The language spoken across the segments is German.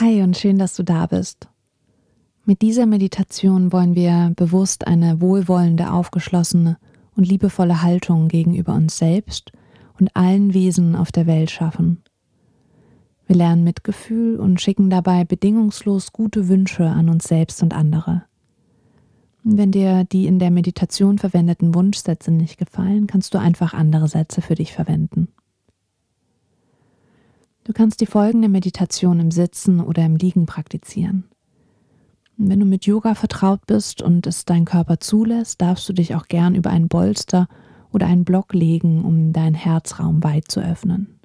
Hi und schön, dass du da bist. Mit dieser Meditation wollen wir bewusst eine wohlwollende, aufgeschlossene und liebevolle Haltung gegenüber uns selbst und allen Wesen auf der Welt schaffen. Wir lernen Mitgefühl und schicken dabei bedingungslos gute Wünsche an uns selbst und andere. Wenn dir die in der Meditation verwendeten Wunschsätze nicht gefallen, kannst du einfach andere Sätze für dich verwenden. Du kannst die folgende Meditation im Sitzen oder im Liegen praktizieren. Wenn du mit Yoga vertraut bist und es dein Körper zulässt, darfst du dich auch gern über einen Bolster oder einen Block legen, um deinen Herzraum weit zu öffnen.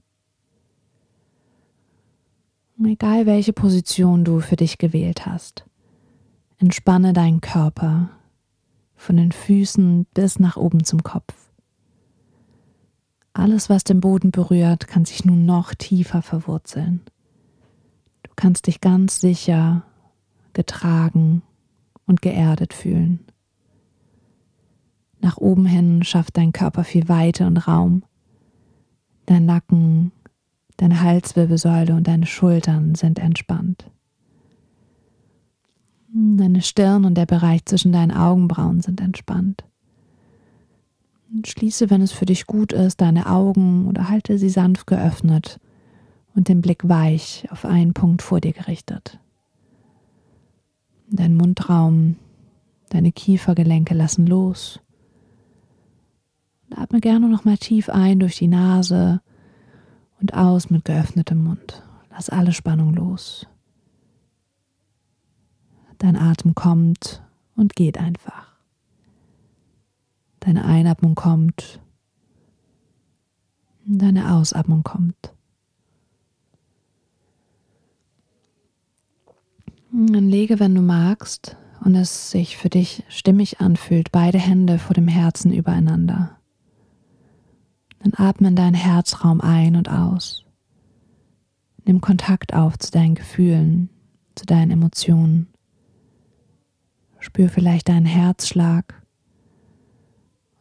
Egal welche Position du für dich gewählt hast, entspanne deinen Körper von den Füßen bis nach oben zum Kopf. Alles, was den Boden berührt, kann sich nun noch tiefer verwurzeln. Du kannst dich ganz sicher, getragen und geerdet fühlen. Nach oben hin schafft dein Körper viel Weite und Raum. Dein Nacken Deine Halswirbelsäule und deine Schultern sind entspannt. Deine Stirn und der Bereich zwischen deinen Augenbrauen sind entspannt. Schließe, wenn es für dich gut ist, deine Augen oder halte sie sanft geöffnet und den Blick weich auf einen Punkt vor dir gerichtet. Dein Mundraum, deine Kiefergelenke lassen los. Und atme gerne nochmal tief ein durch die Nase und aus mit geöffnetem Mund. Lass alle Spannung los. Dein Atem kommt und geht einfach. Deine Einatmung kommt, deine Ausatmung kommt. Dann lege, wenn du magst und es sich für dich stimmig anfühlt, beide Hände vor dem Herzen übereinander. Dann atme in deinen Herzraum ein und aus. Nimm Kontakt auf zu deinen Gefühlen, zu deinen Emotionen. Spür vielleicht deinen Herzschlag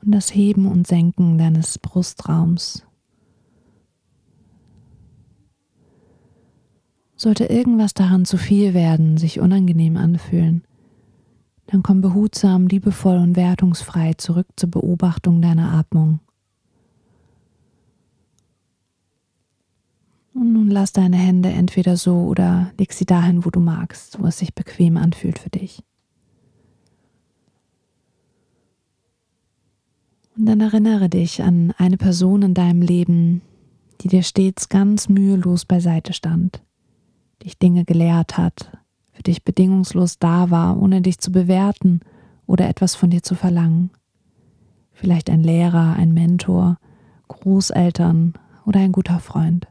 und das Heben und Senken deines Brustraums. Sollte irgendwas daran zu viel werden, sich unangenehm anfühlen, dann komm behutsam, liebevoll und wertungsfrei zurück zur Beobachtung deiner Atmung. Und nun lass deine Hände entweder so oder leg sie dahin, wo du magst, wo es sich bequem anfühlt für dich. Und dann erinnere dich an eine Person in deinem Leben, die dir stets ganz mühelos beiseite stand, dich Dinge gelehrt hat, für dich bedingungslos da war, ohne dich zu bewerten oder etwas von dir zu verlangen. Vielleicht ein Lehrer, ein Mentor, Großeltern oder ein guter Freund.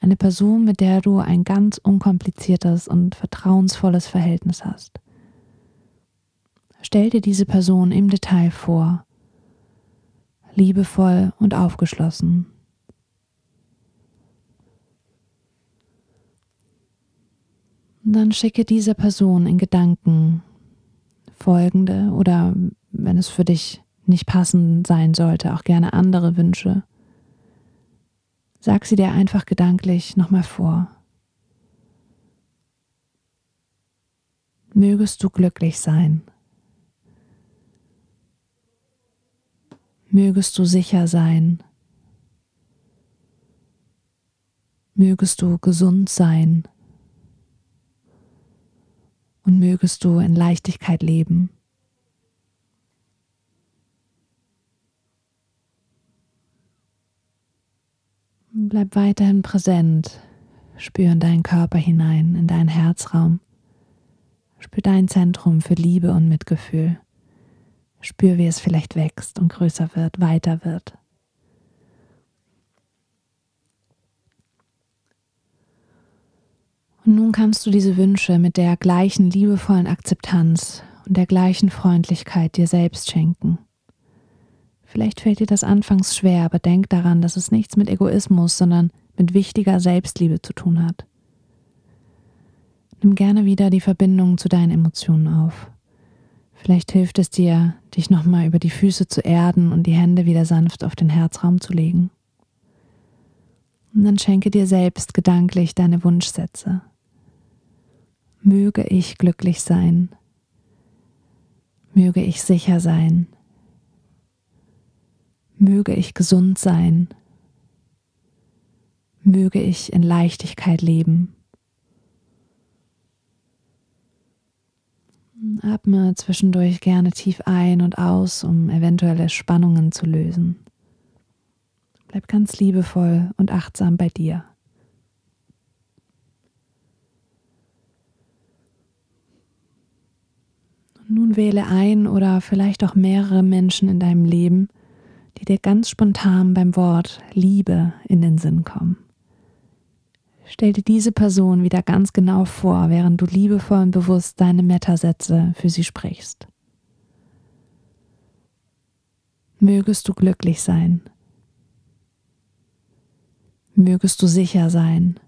Eine Person, mit der du ein ganz unkompliziertes und vertrauensvolles Verhältnis hast. Stell dir diese Person im Detail vor, liebevoll und aufgeschlossen. Dann schicke dieser Person in Gedanken folgende oder wenn es für dich nicht passend sein sollte, auch gerne andere Wünsche. Sag sie dir einfach gedanklich nochmal vor. Mögest du glücklich sein. Mögest du sicher sein. Mögest du gesund sein. Und mögest du in Leichtigkeit leben. Bleib weiterhin präsent. Spür in deinen Körper hinein, in deinen Herzraum. Spür dein Zentrum für Liebe und Mitgefühl. Spür, wie es vielleicht wächst und größer wird, weiter wird. Und nun kannst du diese Wünsche mit der gleichen liebevollen Akzeptanz und der gleichen Freundlichkeit dir selbst schenken. Vielleicht fällt dir das anfangs schwer, aber denk daran, dass es nichts mit Egoismus, sondern mit wichtiger Selbstliebe zu tun hat. Nimm gerne wieder die Verbindung zu deinen Emotionen auf. Vielleicht hilft es dir, dich nochmal über die Füße zu erden und die Hände wieder sanft auf den Herzraum zu legen. Und dann schenke dir selbst gedanklich deine Wunschsätze. Möge ich glücklich sein. Möge ich sicher sein. Möge ich gesund sein. Möge ich in Leichtigkeit leben. Atme zwischendurch gerne tief ein und aus, um eventuelle Spannungen zu lösen. Bleib ganz liebevoll und achtsam bei dir. Nun wähle ein oder vielleicht auch mehrere Menschen in deinem Leben, die dir ganz spontan beim Wort Liebe in den Sinn kommen. Stell dir diese Person wieder ganz genau vor, während du liebevoll und bewusst deine Metasätze für sie sprichst. Mögest du glücklich sein. Mögest du sicher sein.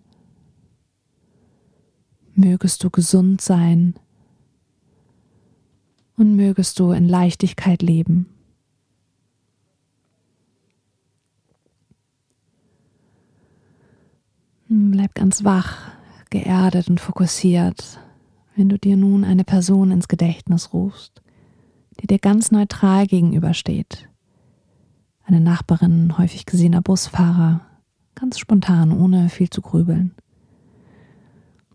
Mögest du gesund sein. Und mögest du in Leichtigkeit leben. Bleib ganz wach, geerdet und fokussiert, wenn du dir nun eine Person ins Gedächtnis rufst, die dir ganz neutral gegenübersteht. Eine Nachbarin, häufig gesehener Busfahrer, ganz spontan, ohne viel zu grübeln.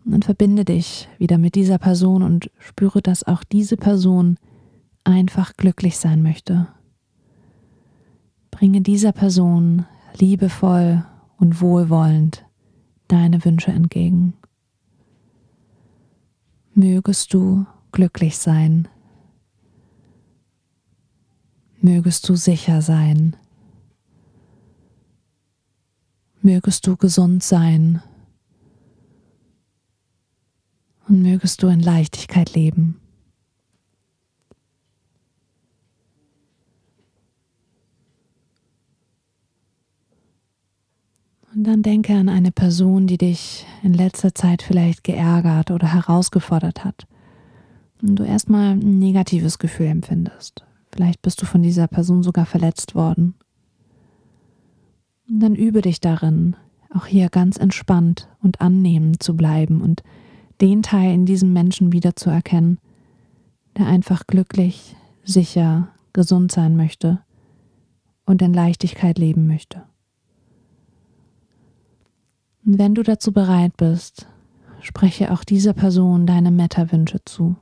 Und dann verbinde dich wieder mit dieser Person und spüre, dass auch diese Person einfach glücklich sein möchte. Bringe dieser Person liebevoll und wohlwollend deine Wünsche entgegen. Mögest du glücklich sein. Mögest du sicher sein. Mögest du gesund sein. Und mögest du in Leichtigkeit leben. Und dann denke an eine Person, die dich in letzter Zeit vielleicht geärgert oder herausgefordert hat. Und du erstmal ein negatives Gefühl empfindest. Vielleicht bist du von dieser Person sogar verletzt worden. Und dann übe dich darin, auch hier ganz entspannt und annehmend zu bleiben und den Teil in diesem Menschen wiederzuerkennen, der einfach glücklich, sicher, gesund sein möchte und in Leichtigkeit leben möchte. Und wenn du dazu bereit bist, spreche auch dieser Person deine Meta-Wünsche zu.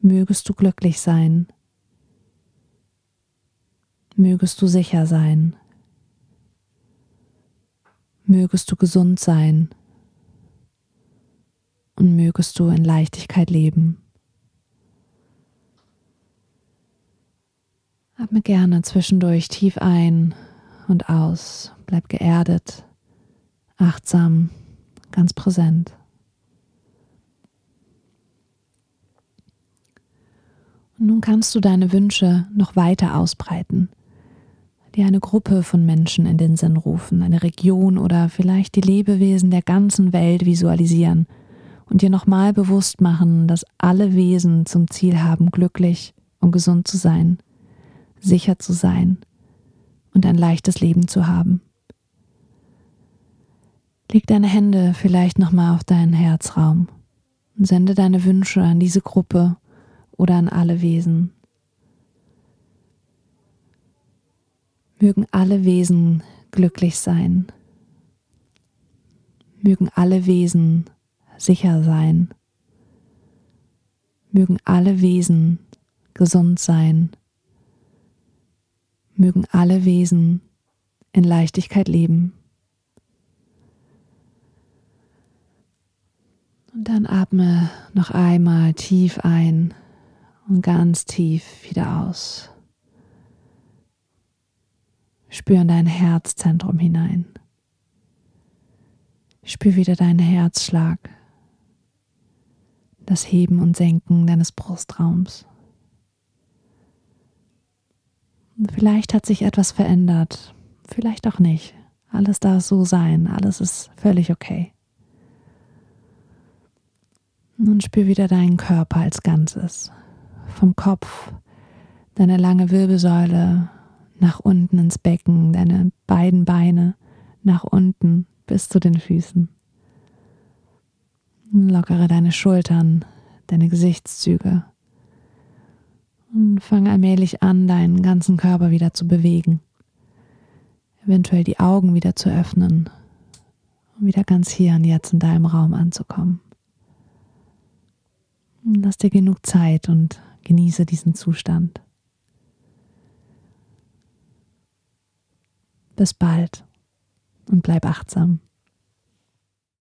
Mögest du glücklich sein. Mögest du sicher sein. Mögest du gesund sein. Und mögest du in Leichtigkeit leben. Atme gerne zwischendurch tief ein und aus. Bleib geerdet, achtsam, ganz präsent. Und nun kannst du deine Wünsche noch weiter ausbreiten, dir eine Gruppe von Menschen in den Sinn rufen, eine Region oder vielleicht die Lebewesen der ganzen Welt visualisieren und dir nochmal bewusst machen, dass alle Wesen zum Ziel haben, glücklich und gesund zu sein, sicher zu sein und ein leichtes Leben zu haben. Leg deine Hände vielleicht nochmal auf deinen Herzraum und sende deine Wünsche an diese Gruppe oder an alle Wesen. Mögen alle Wesen glücklich sein. Mögen alle Wesen sicher sein. Mögen alle Wesen gesund sein mögen alle Wesen in Leichtigkeit leben. Und dann atme noch einmal tief ein und ganz tief wieder aus. Spür in dein Herzzentrum hinein. Spür wieder deinen Herzschlag, das Heben und Senken deines Brustraums. Vielleicht hat sich etwas verändert, vielleicht auch nicht. Alles darf so sein, alles ist völlig okay. Nun spür wieder deinen Körper als Ganzes. Vom Kopf, deine lange Wirbelsäule nach unten ins Becken, deine beiden Beine nach unten bis zu den Füßen. Lockere deine Schultern, deine Gesichtszüge und fange allmählich an, deinen ganzen Körper wieder zu bewegen. Eventuell die Augen wieder zu öffnen, um wieder ganz hier und jetzt in deinem Raum anzukommen. Lass dir genug Zeit und genieße diesen Zustand. Bis bald und bleib achtsam.